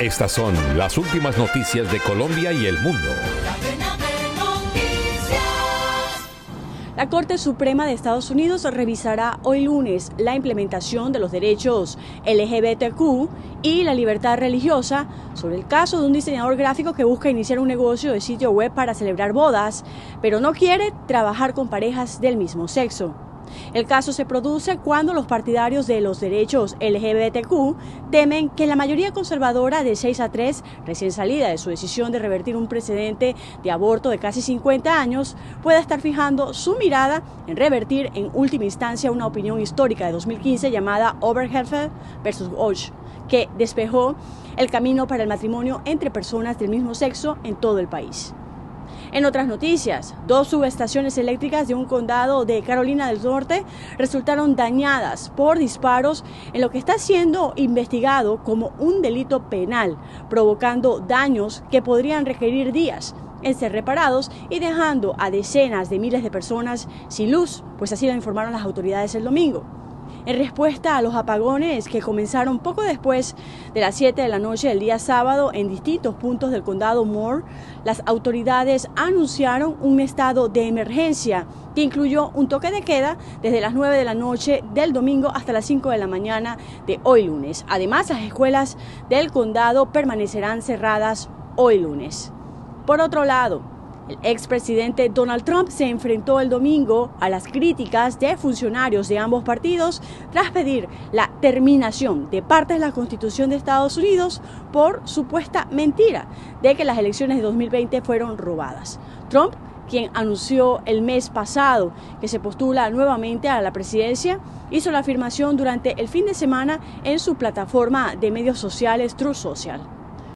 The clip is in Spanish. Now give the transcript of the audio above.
Estas son las últimas noticias de Colombia y el mundo. La Corte Suprema de Estados Unidos revisará hoy lunes la implementación de los derechos LGBTQ y la libertad religiosa sobre el caso de un diseñador gráfico que busca iniciar un negocio de sitio web para celebrar bodas, pero no quiere trabajar con parejas del mismo sexo. El caso se produce cuando los partidarios de los derechos LGBTQ temen que la mayoría conservadora de 6 a 3, recién salida de su decisión de revertir un precedente de aborto de casi 50 años, pueda estar fijando su mirada en revertir en última instancia una opinión histórica de 2015 llamada Oberheffer versus Walsh, que despejó el camino para el matrimonio entre personas del mismo sexo en todo el país. En otras noticias, dos subestaciones eléctricas de un condado de Carolina del Norte resultaron dañadas por disparos en lo que está siendo investigado como un delito penal, provocando daños que podrían requerir días en ser reparados y dejando a decenas de miles de personas sin luz, pues así lo informaron las autoridades el domingo en respuesta a los apagones que comenzaron poco después de las 7 de la noche del día sábado en distintos puntos del condado Moore, las autoridades anunciaron un estado de emergencia que incluyó un toque de queda desde las 9 de la noche del domingo hasta las 5 de la mañana de hoy lunes. Además, las escuelas del condado permanecerán cerradas hoy lunes. Por otro lado, el expresidente Donald Trump se enfrentó el domingo a las críticas de funcionarios de ambos partidos tras pedir la terminación de partes de la Constitución de Estados Unidos por supuesta mentira de que las elecciones de 2020 fueron robadas. Trump quien anunció el mes pasado que se postula nuevamente a la presidencia, hizo la afirmación durante el fin de semana en su plataforma de medios sociales True Social.